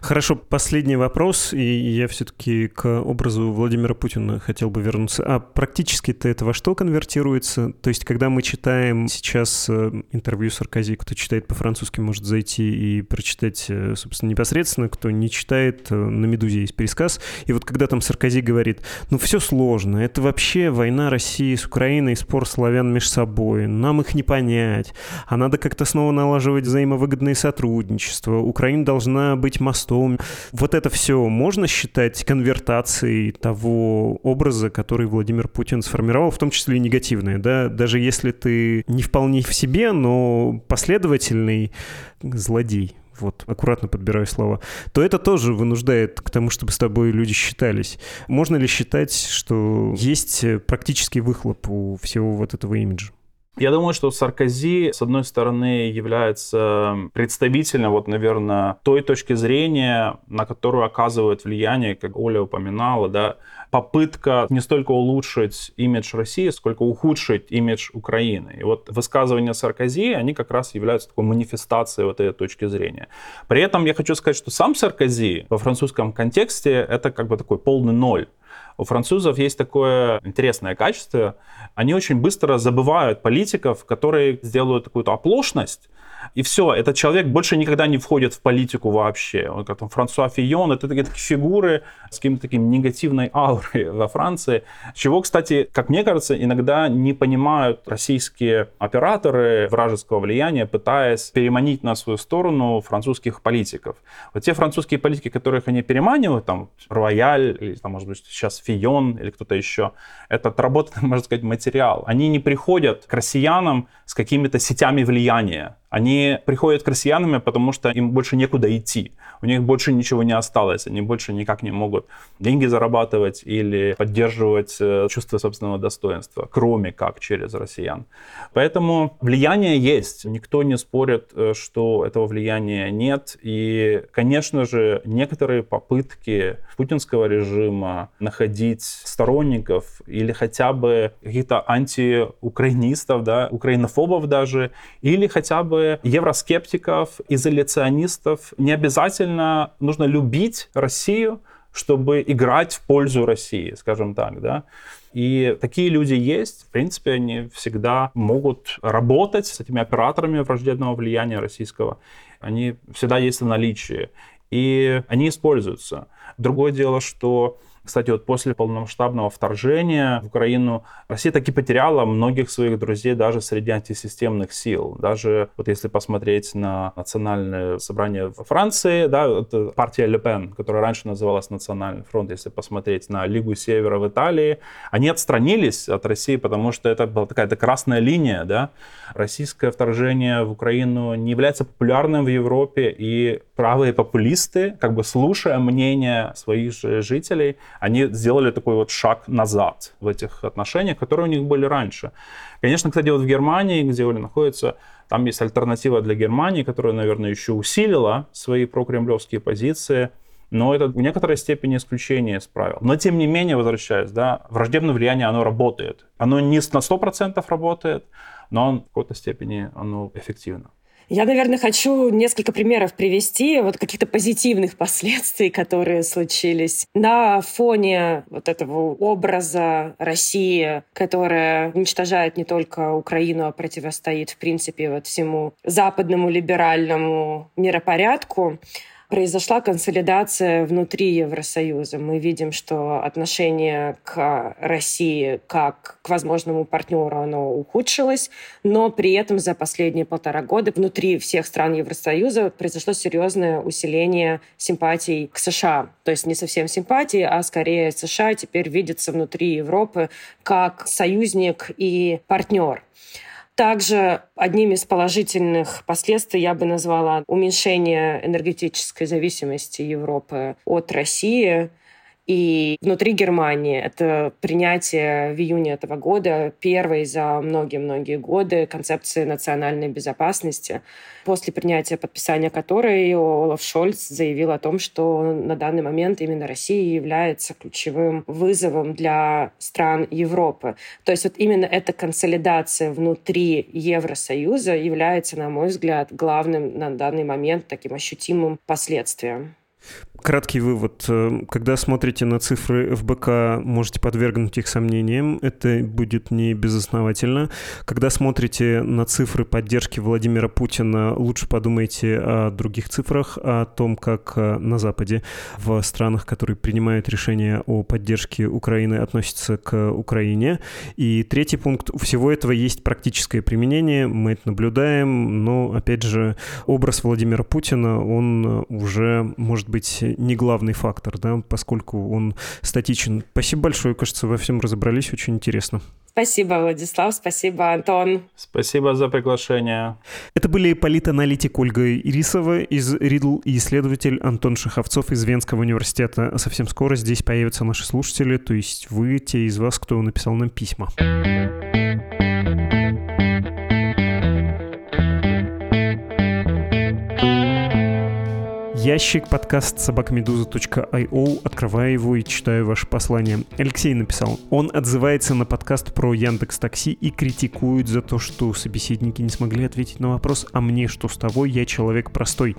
Хорошо, последний вопрос, и я все-таки к образу Владимира Путина хотел бы вернуться. А практически-то это во что конвертируется? То есть, когда мы читаем сейчас э, интервью Саркози, кто читает по-французски, может зайти и прочитать, э, собственно, непосредственно, кто не читает, э, на «Медузе» есть пересказ. И вот когда там Саркози говорит, ну, все сложно, это вообще война России с Украиной, спор славян между собой, нам их не понять, а надо как-то снова налаживать взаимовыгодное сотрудничество, Украина должна быть мостом. Вот это все можно считать конвертацией того образа, который Владимир Путин сформировал, в том числе и негативные, да, даже если ты не вполне в себе, но последовательный злодей, вот, аккуратно подбираю слова, то это тоже вынуждает к тому, чтобы с тобой люди считались. Можно ли считать, что есть практический выхлоп у всего вот этого имиджа? Я думаю, что Саркози, с одной стороны, является представителем, вот, наверное, той точки зрения, на которую оказывает влияние, как Оля упоминала, да, попытка не столько улучшить имидж России, сколько ухудшить имидж Украины. И вот высказывания Саркози, они как раз являются такой манифестацией вот этой точки зрения. При этом я хочу сказать, что сам Саркози во французском контексте это как бы такой полный ноль. У французов есть такое интересное качество. Они очень быстро забывают политиков, которые сделают какую-то оплошность, и все, этот человек больше никогда не входит в политику вообще. Он как там Франсуа Фион, это такие, такие фигуры с каким-то таким негативной аурой во Франции, чего, кстати, как мне кажется, иногда не понимают российские операторы вражеского влияния, пытаясь переманить на свою сторону французских политиков. Вот те французские политики, которых они переманивают, там, Рояль, или, там, может быть, сейчас Фион или кто-то еще, это отработанный, можно сказать, материал. Они не приходят к россиянам с какими-то сетями влияния. Они приходят к россиянам, потому что им больше некуда идти. У них больше ничего не осталось. Они больше никак не могут деньги зарабатывать или поддерживать э, чувство собственного достоинства, кроме как через россиян. Поэтому влияние есть. Никто не спорит, э, что этого влияния нет. И, конечно же, некоторые попытки путинского режима находить сторонников или хотя бы каких-то антиукраинистов, да, украинофобов даже, или хотя бы бы евроскептиков, изоляционистов. Не обязательно нужно любить Россию, чтобы играть в пользу России, скажем так, да. И такие люди есть. В принципе, они всегда могут работать с этими операторами враждебного влияния российского. Они всегда есть в наличии. И они используются. Другое дело, что Кстати, вот после полномасштабного вторжения в Украину Россия таки потеряла многих своих друзей даже среди антисистемных сил. Даже вот если посмотреть на национальное собрание во Франции, да, это партия Ле Пен, которая раньше называлась Национальный фронт, если посмотреть на Лигу Севера в Италии, они отстранились от России, потому что это была такая красная линия, да. Российское вторжение в Украину не является популярным в Европе, и правые популисты, как бы слушая мнение своих же жителей, они сделали такой вот шаг назад в этих отношениях, которые у них были раньше. Конечно, кстати, вот в Германии, где Оля находится, там есть альтернатива для Германии, которая, наверное, еще усилила свои прокремлевские позиции, но это в некоторой степени исключение из правил. Но тем не менее, возвращаясь, да, враждебное влияние, оно работает. Оно не на 100% работает, но в какой-то степени оно эффективно. Я, наверное, хочу несколько примеров привести, вот каких-то позитивных последствий, которые случились на фоне вот этого образа России, которая уничтожает не только Украину, а противостоит, в принципе, вот всему западному либеральному миропорядку произошла консолидация внутри Евросоюза. Мы видим, что отношение к России как к возможному партнеру оно ухудшилось, но при этом за последние полтора года внутри всех стран Евросоюза произошло серьезное усиление симпатий к США. То есть не совсем симпатии, а скорее США теперь видится внутри Европы как союзник и партнер. Также одним из положительных последствий я бы назвала уменьшение энергетической зависимости Европы от России – и внутри Германии это принятие в июне этого года первой за многие-многие годы концепции национальной безопасности, после принятия подписания которой Олаф Шольц заявил о том, что на данный момент именно Россия является ключевым вызовом для стран Европы. То есть вот именно эта консолидация внутри Евросоюза является, на мой взгляд, главным на данный момент таким ощутимым последствием. Краткий вывод. Э, когда смотрите на цифры ФБК, можете подвергнуть их сомнениям. Это будет не безосновательно. Когда смотрите на цифры поддержки Владимира Путина, лучше подумайте о других цифрах, о том, как э, на Западе, в странах, которые принимают решения о поддержке Украины, относятся к Украине. И третий пункт. У всего этого есть практическое применение. Мы это наблюдаем. Но, опять же, образ Владимира Путина, он уже, может быть, не главный фактор, да, поскольку он статичен. Спасибо большое, кажется, во всем разобрались, очень интересно. Спасибо, Владислав, спасибо, Антон. Спасибо за приглашение. Это были политаналитик Ольга Ирисова из РИДЛ и исследователь Антон Шаховцов из Венского университета. Совсем скоро здесь появятся наши слушатели, то есть вы, те из вас, кто написал нам письма. Ящик подкаст собакамедуза.io. Открываю его и читаю ваше послание. Алексей написал. Он отзывается на подкаст про Яндекс Такси и критикует за то, что собеседники не смогли ответить на вопрос «А мне что с того? Я человек простой».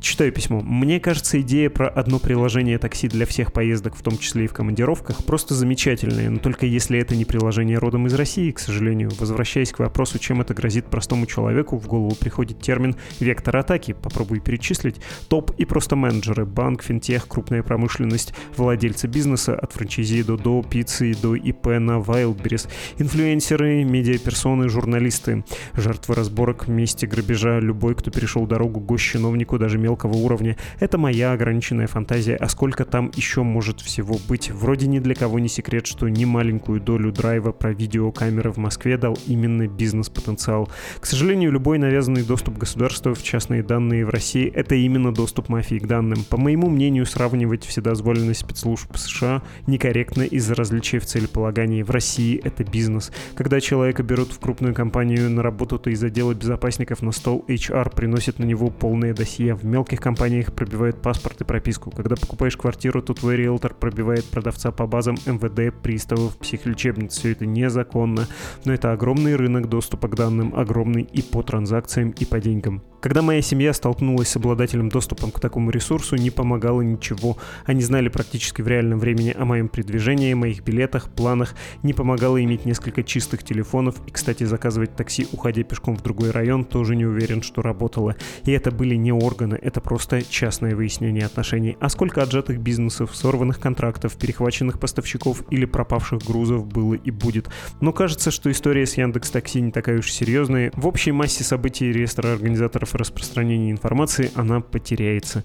Читаю письмо. Мне кажется, идея про одно приложение такси для всех поездок, в том числе и в командировках, просто замечательная, но только если это не приложение родом из России, к сожалению. Возвращаясь к вопросу, чем это грозит простому человеку, в голову приходит термин «вектор атаки». Попробуй перечислить. Топ и просто менеджеры, банк, финтех, крупная промышленность, владельцы бизнеса от франчайзи до до пиццы до ИП на Wildberries, инфлюенсеры, медиаперсоны, журналисты, жертвы разборок, мести, грабежа, любой, кто перешел дорогу госчиновнику даже мелкого уровня. Это моя ограниченная фантазия, а сколько там еще может всего быть? Вроде ни для кого не секрет, что не маленькую долю драйва про видеокамеры в Москве дал именно бизнес-потенциал. К сожалению, любой навязанный доступ государства в частные данные в России — это именно доступ мафии к данным. По моему мнению, сравнивать вседозволенность спецслужб США некорректно из-за различий в целеполагании. В России это бизнес. Когда человека берут в крупную компанию на работу, то из отдела безопасников на стол HR приносит на него полное досье. В мелких компаниях пробивают паспорт и прописку. Когда покупаешь квартиру, то твой риэлтор пробивает продавца по базам МВД, приставов, психлечебниц. Все это незаконно. Но это огромный рынок доступа к данным, огромный и по транзакциям, и по деньгам. Когда моя семья столкнулась с обладателем доступом к такому ресурсу, не помогало ничего. Они знали практически в реальном времени о моем передвижении, моих билетах, планах. Не помогало иметь несколько чистых телефонов. И, кстати, заказывать такси, уходя пешком в другой район, тоже не уверен, что работало. И это были не органы, это просто частное выяснение отношений. А сколько отжатых бизнесов, сорванных контрактов, перехваченных поставщиков или пропавших грузов было и будет. Но кажется, что история с Яндекс Такси не такая уж серьезная. В общей массе событий реестра организаторов средствах распространения информации она потеряется.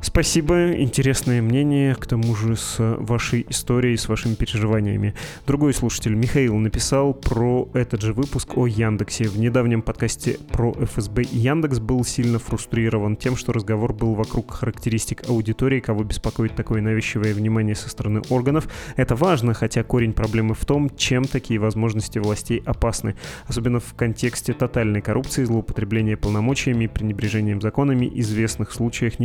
Спасибо, интересное мнение, к тому же с вашей историей, с вашими переживаниями. Другой слушатель Михаил написал про этот же выпуск о Яндексе. В недавнем подкасте про ФСБ Яндекс был сильно фрустрирован тем, что разговор был вокруг характеристик аудитории, кого беспокоит такое навязчивое внимание со стороны органов. Это важно, хотя корень проблемы в том, чем такие возможности властей опасны, особенно в контексте тотальной коррупции, злоупотребления полномочиями, пренебрежением законами, известных случаях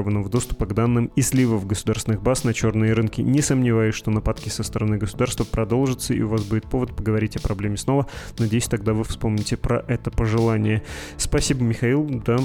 несанкционированного доступа к данным и сливов государственных баз на черные рынки. Не сомневаюсь, что нападки со стороны государства продолжатся, и у вас будет повод поговорить о проблеме снова. Надеюсь, тогда вы вспомните про это пожелание. Спасибо, Михаил. Да,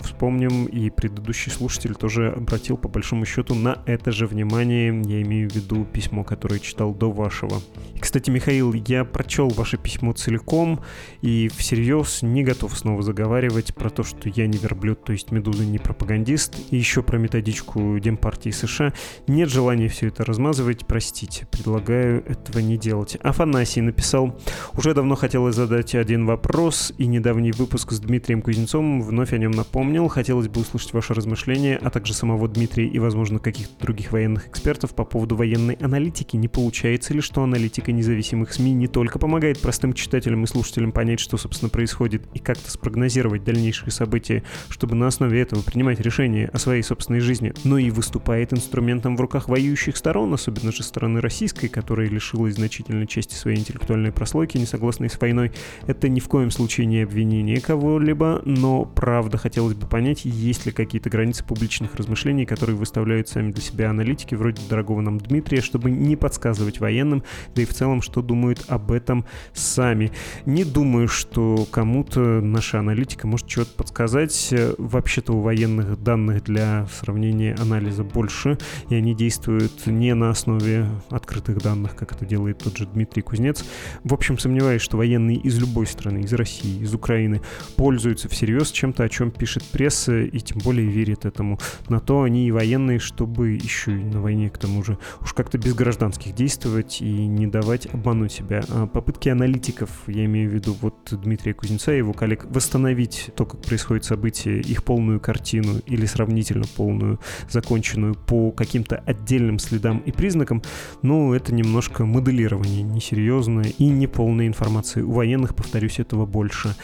вспомним, и предыдущий слушатель тоже обратил по большому счету на это же внимание. Я имею в виду письмо, которое читал до вашего. Кстати, Михаил, я прочел ваше письмо целиком и всерьез не готов снова заговаривать про то, что я не верблюд, то есть Медуза не пропагандист, и еще про методичку Демпартии США. Нет желания все это размазывать, простите, предлагаю этого не делать. Афанасий написал, уже давно хотелось задать один вопрос, и недавний выпуск с Дмитрием Кузнецовым вновь о нем напомнил. Хотелось бы услышать ваши размышления, а также самого Дмитрия и, возможно, каких-то других военных экспертов по поводу военной аналитики. Не получается ли, что аналитика независимых СМИ не только помогает простым читателям и слушателям понять, что, собственно, происходит, и как-то спрогнозировать дальнейшие события, чтобы на основе этого принимать решения о своей жизни, но и выступает инструментом в руках воюющих сторон, особенно же стороны российской, которая лишилась значительной части своей интеллектуальной прослойки, не согласной с войной. Это ни в коем случае не обвинение кого-либо, но правда хотелось бы понять, есть ли какие-то границы публичных размышлений, которые выставляют сами для себя аналитики, вроде дорогого нам Дмитрия, чтобы не подсказывать военным, да и в целом, что думают об этом сами. Не думаю, что кому-то наша аналитика может чего-то подсказать. Вообще-то у военных данных для сравнения анализа больше, и они действуют не на основе открытых данных, как это делает тот же Дмитрий Кузнец. В общем, сомневаюсь, что военные из любой страны, из России, из Украины, пользуются всерьез чем-то, о чем пишет пресса, и тем более верит этому. На то они и военные, чтобы еще и на войне, к тому же, уж как-то без гражданских действовать и не давать обмануть себя. А попытки аналитиков, я имею в виду вот Дмитрия Кузнеца и его коллег, восстановить то, как происходит событие, их полную картину или сравнительно полную, законченную по каким-то отдельным следам и признакам, ну, это немножко моделирование несерьезное и неполная информация. У военных, повторюсь, этого больше.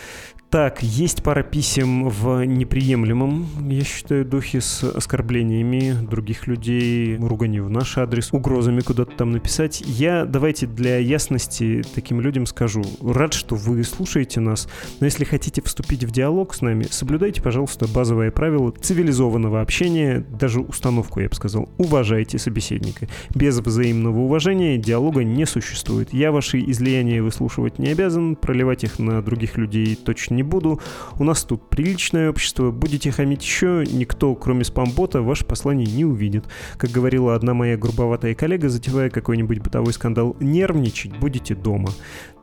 Так, есть пара писем в неприемлемом, я считаю, духе с оскорблениями других людей, руганью в наш адрес, угрозами куда-то там написать. Я, давайте для ясности таким людям скажу, рад, что вы слушаете нас, но если хотите вступить в диалог с нами, соблюдайте, пожалуйста, базовое правило цивилизованного общения, даже установку, я бы сказал, уважайте собеседника. Без взаимного уважения диалога не существует. Я ваши излияния выслушивать не обязан, проливать их на других людей точно не буду. У нас тут приличное общество. Будете хамить еще, никто, кроме спамбота, ваше послание не увидит. Как говорила одна моя грубоватая коллега, затевая какой-нибудь бытовой скандал, нервничать будете дома.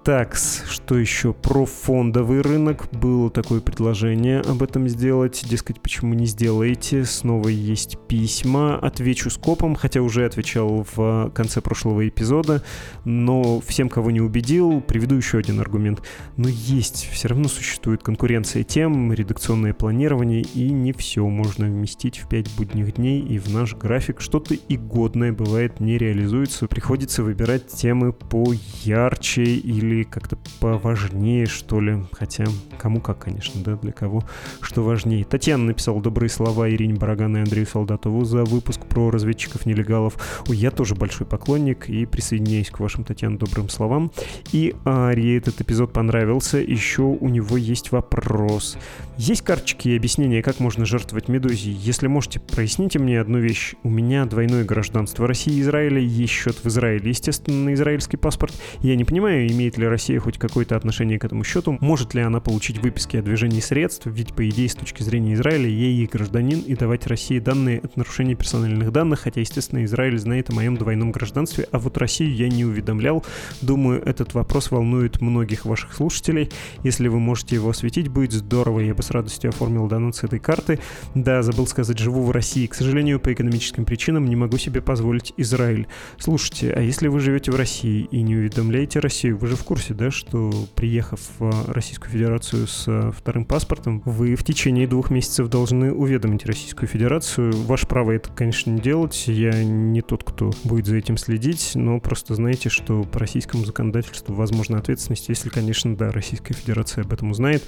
Так, что еще? Про фондовый рынок. Было такое предложение об этом сделать. Дескать, почему не сделаете? Снова есть письма. Отвечу скопом, хотя уже отвечал в конце прошлого эпизода. Но всем, кого не убедил, приведу еще один аргумент. Но есть, все равно существует конкуренция тем, редакционное планирование, и не все можно вместить в 5 будних дней, и в наш график что-то и годное бывает не реализуется. Приходится выбирать темы по ярче или или как-то поважнее, что ли. Хотя, кому как, конечно, да, для кого что важнее. Татьяна написала добрые слова Ирине Бараган и Андрею Солдатову за выпуск про разведчиков-нелегалов. Ой, я тоже большой поклонник и присоединяюсь к вашим, Татьяна, добрым словам. И Арии этот эпизод понравился. Еще у него есть вопрос. Есть карточки и объяснения, как можно жертвовать медузе? Если можете, проясните мне одну вещь. У меня двойное гражданство России и Израиля, есть счет в Израиле, естественно, на израильский паспорт. Я не понимаю, имеет ли ли Россия хоть какое-то отношение к этому счету? Может ли она получить выписки о движении средств? Ведь, по идее, с точки зрения Израиля, ей гражданин, и давать России данные от нарушения персональных данных, хотя, естественно, Израиль знает о моем двойном гражданстве, а вот Россию я не уведомлял. Думаю, этот вопрос волнует многих ваших слушателей. Если вы можете его осветить, будет здорово. Я бы с радостью оформил донат с этой карты. Да, забыл сказать, живу в России. К сожалению, по экономическим причинам не могу себе позволить Израиль. Слушайте, а если вы живете в России и не уведомляете Россию, вы же в курсе, да, что приехав в Российскую Федерацию с э, вторым паспортом, вы в течение двух месяцев должны уведомить Российскую Федерацию. Ваше право это, конечно, не делать. Я не тот, кто будет за этим следить, но просто знаете, что по российскому законодательству возможна ответственность, если, конечно, да, Российская Федерация об этом узнает.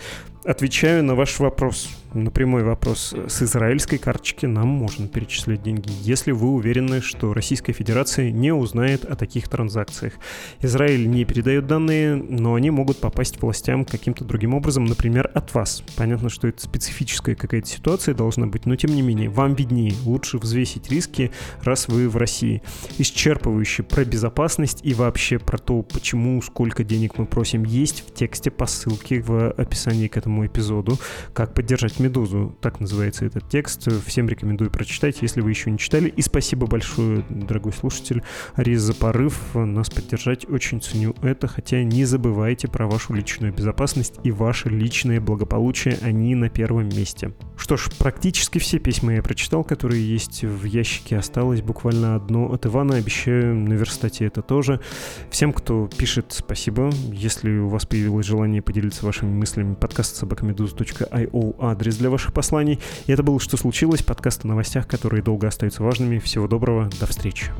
Отвечаю на ваш вопрос, на прямой вопрос. С израильской карточки нам можно перечислять деньги, если вы уверены, что Российская Федерация не узнает о таких транзакциях. Израиль не передает данные, но они могут попасть властям каким-то другим образом, например, от вас. Понятно, что это специфическая какая-то ситуация должна быть, но тем не менее, вам виднее, лучше взвесить риски, раз вы в России. Исчерпывающе про безопасность и вообще про то, почему, сколько денег мы просим, есть в тексте по ссылке в описании к этому эпизоду. Как поддержать Медузу, так называется этот текст. Всем рекомендую прочитать, если вы еще не читали. И спасибо большое, дорогой слушатель, Арис, за порыв нас поддержать. Очень ценю это, хотя не забывайте про вашу личную безопасность и ваше личное благополучие, они на первом месте. Что ж, практически все письма я прочитал, которые есть в ящике. Осталось буквально одно от Ивана. Обещаю наверстать это тоже. Всем, кто пишет, спасибо. Если у вас появилось желание поделиться вашими мыслями, подкаст собакамедуз.io адрес для ваших посланий. И это было «Что случилось?» подкаст о новостях, которые долго остаются важными. Всего доброго, до встречи.